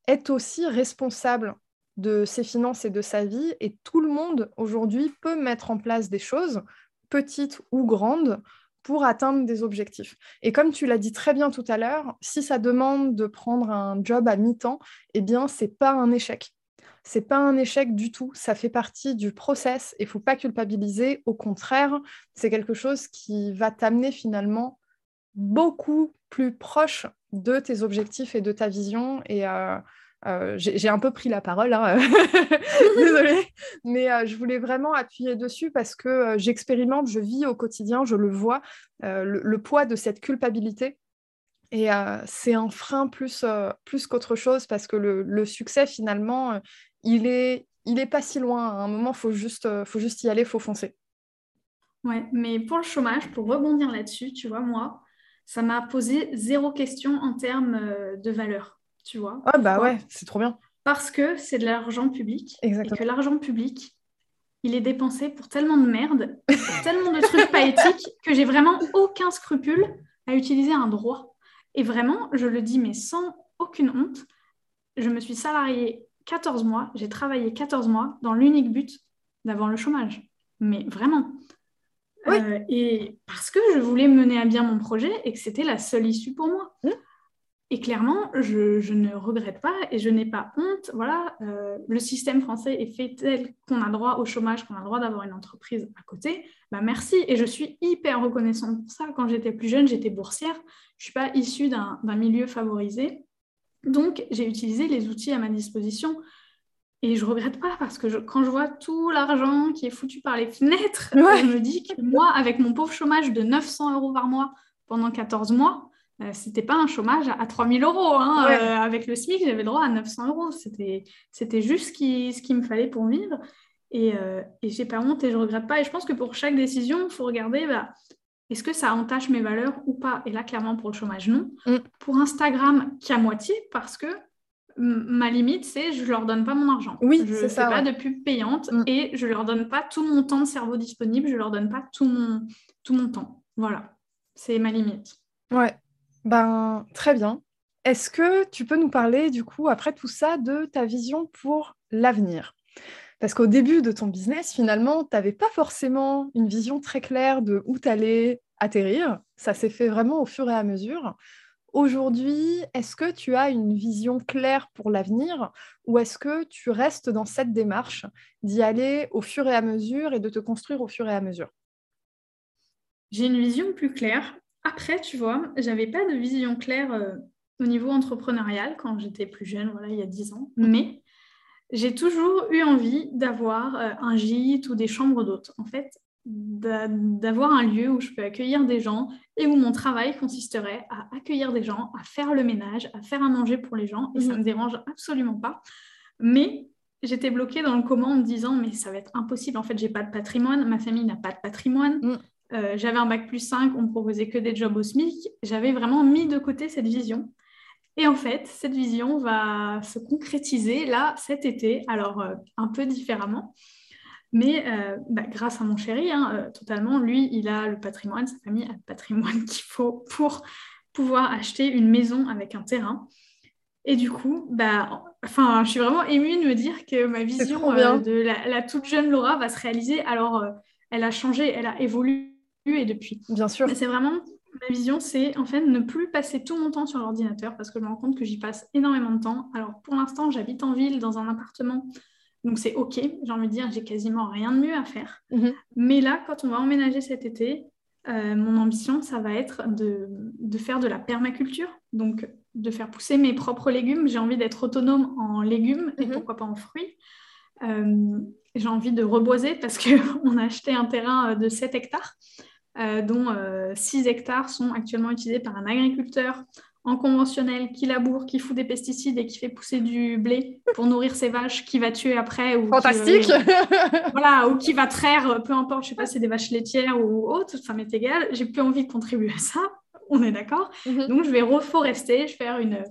S1: est aussi responsable de ses finances et de sa vie. Et tout le monde aujourd'hui peut mettre en place des choses, petites ou grandes, pour atteindre des objectifs. Et comme tu l'as dit très bien tout à l'heure, si ça demande de prendre un job à mi-temps, eh bien, c'est pas un échec. C'est pas un échec du tout, ça fait partie du process et faut pas culpabiliser. Au contraire, c'est quelque chose qui va t'amener finalement beaucoup plus proche de tes objectifs et de ta vision. Et euh, euh, j'ai un peu pris la parole, hein. désolée, mais euh, je voulais vraiment appuyer dessus parce que euh, j'expérimente, je vis au quotidien, je le vois, le, poids de cette culpabilité. Et c'est un frein plus, plus qu'autre chose parce que le, succès, finalement, il est, il est pas si loin. À un moment, il faut juste, faut juste y aller, il faut foncer.
S2: Ouais, mais pour le chômage, pour rebondir là-dessus, tu vois, moi, ça m'a posé zéro question en termes de valeur tu vois.
S1: Ah bah ouais, c'est trop bien.
S2: Parce que c'est de l'argent public. Exactement. Et que l'argent public, il est dépensé pour tellement de merde, tellement de trucs pas éthiques, que j'ai vraiment aucun scrupule à utiliser un droit. Et vraiment, je le dis, mais sans aucune honte, je me suis salariée 14 mois, j'ai travaillé 14 mois dans l'unique but d'avoir le chômage. Mais vraiment. Euh, et parce que je voulais mener à bien mon projet et que c'était la seule issue pour moi. Mmh. Et clairement, je, ne regrette pas et je n'ai pas honte. Voilà, euh, le système français est fait tel qu'on a droit au chômage, qu'on a droit d'avoir une entreprise à côté. Bah merci et je suis hyper reconnaissante pour ça. Quand j'étais plus jeune, j'étais boursière. Je ne suis pas issue d'un milieu favorisé. Donc, j'ai utilisé les outils à ma disposition. Et je ne regrette pas parce que quand je vois tout l'argent qui est foutu par les fenêtres, je me dis que moi, avec mon pauvre chômage de 900 euros par mois pendant 14 mois, euh, c'était pas un chômage à 3000 euros. Hein, euh, avec le SMIC, j'avais droit à 900 euros. C'était, c'était juste ce, qui, ce qu'il me fallait pour vivre. Et, euh, et j'ai pas honte et je regrette pas. Et je pense que pour chaque décision, il faut regarder bah, est-ce que ça entache mes valeurs ou pas? Et là, clairement, pour le chômage, non. Mm. Pour Instagram, qu'à moitié, parce que ma limite, c'est je leur donne pas mon argent.
S1: Oui,
S2: je
S1: ne
S2: fais pas de pub payante mm. et je leur donne pas tout mon temps de cerveau disponible, je leur donne pas tout mon, tout mon temps. Voilà, c'est ma limite.
S1: Ouais, ben très bien. Est-ce que tu peux nous parler du coup, après tout ça, de ta vision pour l'avenir? Parce qu'au début de ton business, finalement, tu n'avais pas forcément une vision très claire de où tu atterrir. Ça s'est fait vraiment au fur et à mesure. Aujourd'hui, est-ce que tu as une vision claire pour l'avenir ou est-ce que tu restes dans cette démarche d'y aller au fur et à mesure et de te construire au fur et à mesure?
S2: J'ai une vision plus claire. Après, tu vois, j'avais pas de vision claire euh, au niveau entrepreneurial quand j'étais plus jeune, voilà, il y a 10 ans. Mais j'ai toujours eu envie d'avoir euh, un gîte ou des chambres d'hôtes. En fait, d'avoir un lieu où je peux accueillir des gens et où mon travail consisterait à accueillir des gens, à faire le ménage, à faire à manger pour les gens. Et ça ne mhm. me dérange absolument pas. Mais j'étais bloquée dans le comment en me disant, mais ça va être impossible. En fait, j'ai pas de patrimoine, ma famille n'a pas de patrimoine. Euh, j'avais un bac plus 5, on me proposait que des jobs au SMIC. J'avais vraiment mis de côté cette vision. Et en fait, cette vision va se concrétiser là cet été, alors euh, un peu différemment. Mais euh, bah, grâce à mon chéri, hein, totalement, lui, il a le patrimoine, sa famille a le patrimoine qu'il faut pour pouvoir acheter une maison avec un terrain. Et du coup, bah, enfin, je suis vraiment émue de me dire que ma vision de la, la, toute jeune Laura va se réaliser. Alors, elle a changé, elle a évolué et depuis.
S1: Bien sûr.
S2: C'est vraiment Ma vision, c'est en fait ne plus passer tout mon temps sur l'ordinateur parce que je me rends compte que j'y passe énormément de temps. Alors pour l'instant, j'habite en ville dans un appartement, donc c'est ok. J'ai envie de dire, j'ai quasiment rien de mieux à faire. Mhm. Mais là, quand on va emménager cet été, euh, mon ambition, ça va être de, de, faire de la permaculture, donc de faire pousser mes propres légumes. J'ai envie d'être autonome en légumes et mhm. pourquoi pas en fruits. Euh, j'ai envie de reboiser parce qu'on a acheté un terrain de 7 hectares. Euh, dont 6 euh, hectares sont actuellement utilisés par un agriculteur en conventionnel qui laboure, qui fout des pesticides et qui fait pousser du blé pour nourrir ses vaches, qui va tuer après. Ou
S1: Fantastique
S2: Voilà, ou qui va traire, peu importe, je sais pas si c'est des vaches laitières ou autres, ça m'est égal. J'ai plus envie de contribuer à ça, on est d'accord. Mhm. Donc je vais reforester, je vais faire une,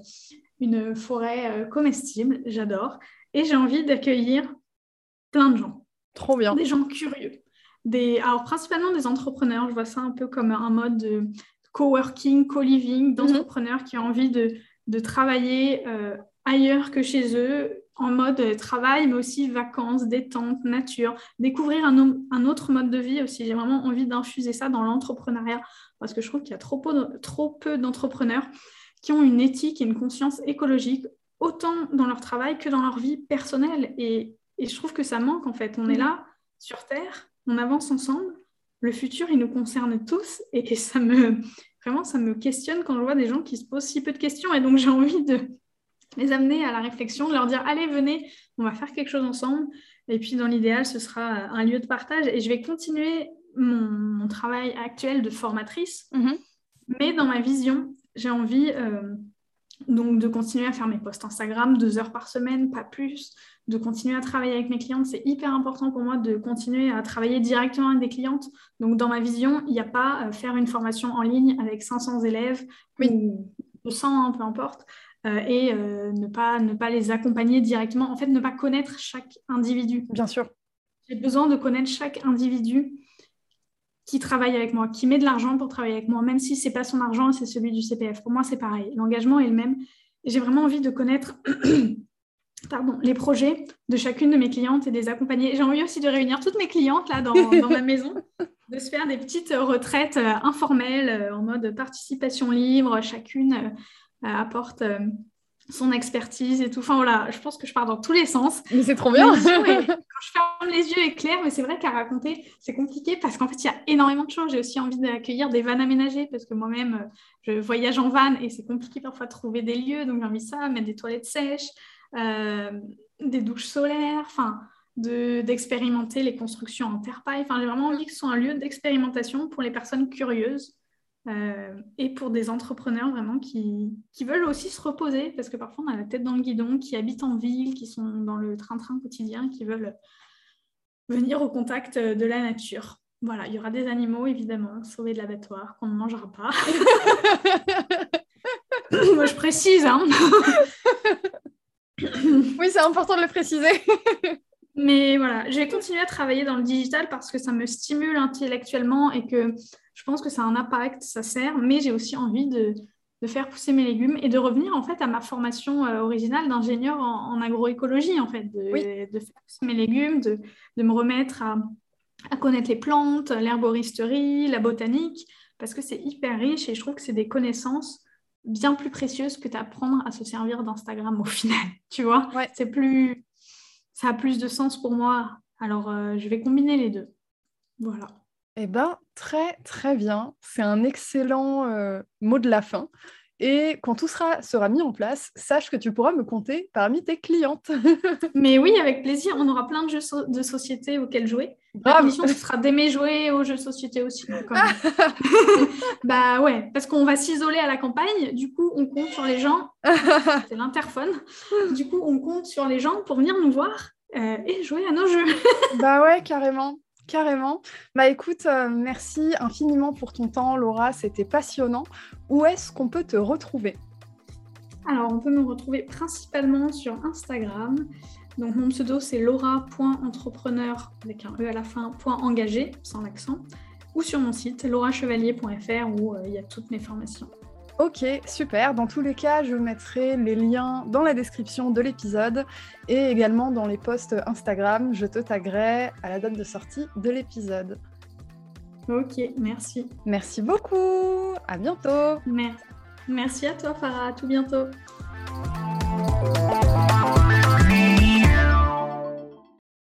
S2: une forêt euh, comestible, j'adore. Et j'ai envie d'accueillir plein de gens.
S1: Trop bien.
S2: Des gens curieux alors principalement des entrepreneurs. Je vois ça un peu comme un mode de coworking, co-living, mhm. d'entrepreneurs qui ont envie de, de travailler euh, ailleurs que chez eux, en mode travail, mais aussi vacances, détente, nature, découvrir un, un autre mode de vie aussi. J'ai vraiment envie d'infuser ça dans l'entrepreneuriat parce que je trouve qu'il y a trop peu, trop peu d'entrepreneurs qui ont une éthique et une conscience écologique autant dans leur travail que dans leur vie personnelle. Et, et je trouve que ça manque en fait. On est mhm. là sur Terre on avance ensemble. Le futur, il nous concerne tous et, ça me vraiment ça me questionne quand je vois des gens qui se posent si peu de questions et donc j'ai envie de les amener à la réflexion, de leur dire allez venez, on va faire quelque chose ensemble et puis dans l'idéal ce sera un lieu de partage et je vais continuer mon, travail actuel de formatrice, mm-hmm. mais dans ma vision j'ai envie euh, donc de continuer à faire mes posts Instagram deux heures par semaine, pas plus, de continuer à travailler avec mes clientes. C'est hyper important pour moi de continuer à travailler directement avec des clientes. Donc dans ma vision, il n'y a pas euh, faire une formation en ligne avec 500 élèves ou 200, hein, peu importe, euh, et euh, ne, pas, ne pas les accompagner directement. En fait, ne pas connaître chaque individu.
S1: Bien sûr.
S2: J'ai besoin de connaître chaque individu qui travaille avec moi, qui met de l'argent pour travailler avec moi, même si ce n'est pas son argent, c'est celui du CPF. Pour moi, c'est pareil. L'engagement est le même. J'ai vraiment envie de connaître pardon, les projets de chacune de mes clientes et des accompagner. J'ai envie aussi de réunir toutes mes clientes là dans, ma maison, de se faire des petites retraites euh, informelles euh, en mode participation libre. Chacune euh, apporte son expertise et tout. Enfin voilà, je pense que je pars dans tous les sens.
S1: Mais c'est trop bien.
S2: quand je ferme les yeux est clair, mais c'est vrai qu'à raconter, c'est compliqué parce qu'en fait, il y a énormément de choses. J'ai aussi envie d'accueillir des vannes aménagées parce que moi-même, je voyage en van et c'est compliqué parfois de trouver des lieux. Donc j'ai envie de ça, mettre des toilettes sèches, euh, des douches solaires, enfin d'expérimenter les constructions en terre paille. Enfin, j'ai vraiment envie que ce soit un lieu d'expérimentation pour les personnes curieuses euh, et pour des entrepreneurs vraiment qui, veulent aussi se reposer, parce que parfois on a la tête dans le guidon, qui habitent en ville, qui sont dans le train-train quotidien, qui veulent venir au contact de la nature. Voilà, il y aura des animaux, évidemment, sauvés de l'abattoir, qu'on ne mangera pas. Moi, je précise, hein
S1: oui, c'est important de le préciser.
S2: Mais voilà, je vais continuer à travailler dans le digital parce que ça me stimule intellectuellement et que je pense que ça a un impact, ça sert, mais j'ai aussi envie de, faire pousser mes légumes et de revenir en fait à ma formation euh, originale d'ingénieur en, agroécologie, en fait, de, faire pousser mes légumes, de, me remettre à, à connaître les plantes, l'herboristerie, la botanique, parce que c'est hyper riche et je trouve que c'est des connaissances bien plus précieuses que d'apprendre à se servir d'Instagram au final, tu vois? C'est plus, ça a plus de sens pour moi. Alors, euh, je vais combiner les deux. Voilà.
S1: Eh bien, très très bien. C'est un excellent euh, mot de la fin. Et quand tout sera, sera mis en place, sache que tu pourras me compter parmi tes clientes.
S2: Mais oui, avec plaisir. On aura plein de jeux de société auxquels jouer. La mission, ce sera d'aimer jouer aux jeux de société aussi. bah ouais, parce qu'on va s'isoler à la campagne. Du coup, on compte sur les gens. C'est l'interphone. Du coup, on compte sur les gens pour venir nous voir euh, et jouer à nos jeux.
S1: bah ouais, carrément. Carrément. Bah écoute, euh, merci infiniment pour ton temps, Laura. C'était passionnant. Où est-ce qu'on peut te retrouver?
S2: Alors, on peut me retrouver principalement sur Instagram. Donc, mon pseudo, c'est laura.entrepreneur avec un E à la fin, point engagé, sans l'accent. Ou sur mon site, laurachevalier.fr où euh, il y a toutes mes formations.
S1: Ok, super. Dans tous les cas, je mettrai les liens dans la description de l'épisode et également dans les posts Instagram. Je te taguerai à la date de sortie de l'épisode.
S2: Ok, merci.
S1: Merci beaucoup. À bientôt.
S2: Merci. Merci à toi, Farah. À tout bientôt.